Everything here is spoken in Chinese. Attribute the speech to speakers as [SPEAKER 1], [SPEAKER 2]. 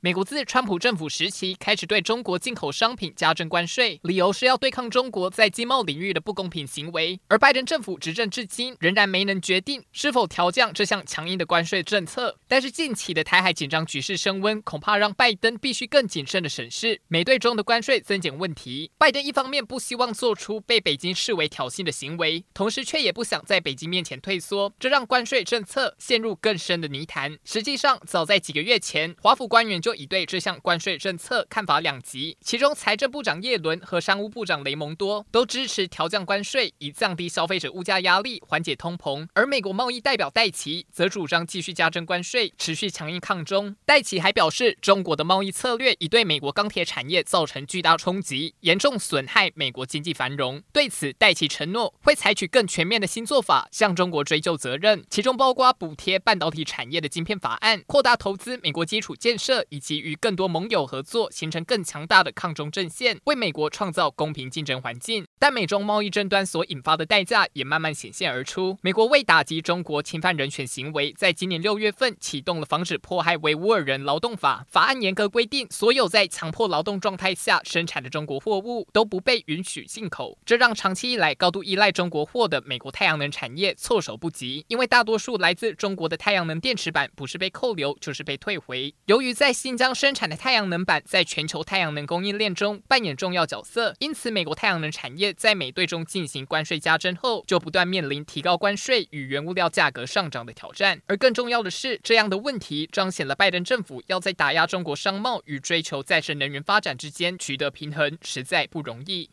[SPEAKER 1] 美国自川普政府时期开始对中国进口商品加征关税，理由是要对抗中国在经贸领域的不公平行为。而拜登政府执政至今，仍然没能决定是否调降这项强硬的关税政策。但是近期的台海紧张局势升温，恐怕让拜登必须更谨慎地审视美对中的关税增减问题。拜登一方面不希望做出被北京视为挑衅的行为，同时却也不想在北京面前退缩，这让关税政策陷入更深的泥潭。实际上，早在几个月前，华府官员就已对这项关税政策看法两极，其中财政部长叶伦和商务部长雷蒙多都支持调降关税，以降低消费者物价压力，缓解通膨。而美国贸易代表戴琪则主张继续加征关税，持续强硬抗中。戴琪还表示，中国的贸易策略已对美国钢铁产业造成巨大冲击，严重损害美国经济繁荣。对此，戴琪承诺会采取更全面的新做法，向中国追究责任，其中包括补贴半导体产业的晶片法案，扩大投资美国基础建设，以以及与更多盟友合作，形成更强大的抗中阵线，为美国创造公平竞争环境。但美中贸易争端所引发的代价也慢慢显现而出。美国为打击中国侵犯人权行为，在今年六月份启动了防止迫害维吾尔人劳动法。法案严格规定，所有在强迫劳动状态下生产的中国货物都不被允许进口。这让长期以来高度依赖中国货的美国太阳能产业措手不及，因为大多数来自中国的太阳能电池板不是被扣留，就是被退回。由于在并将生产的太阳能板在全球太阳能供应链中扮演重要角色，因此美国太阳能产业。在美对中进行关税加征后，就不断面临提高关税与原物料价格上涨的挑战。而更重要的是，这样的问题彰显了拜登政府要在打压中国商贸与追求再生能源发展之间取得平衡，实在不容易。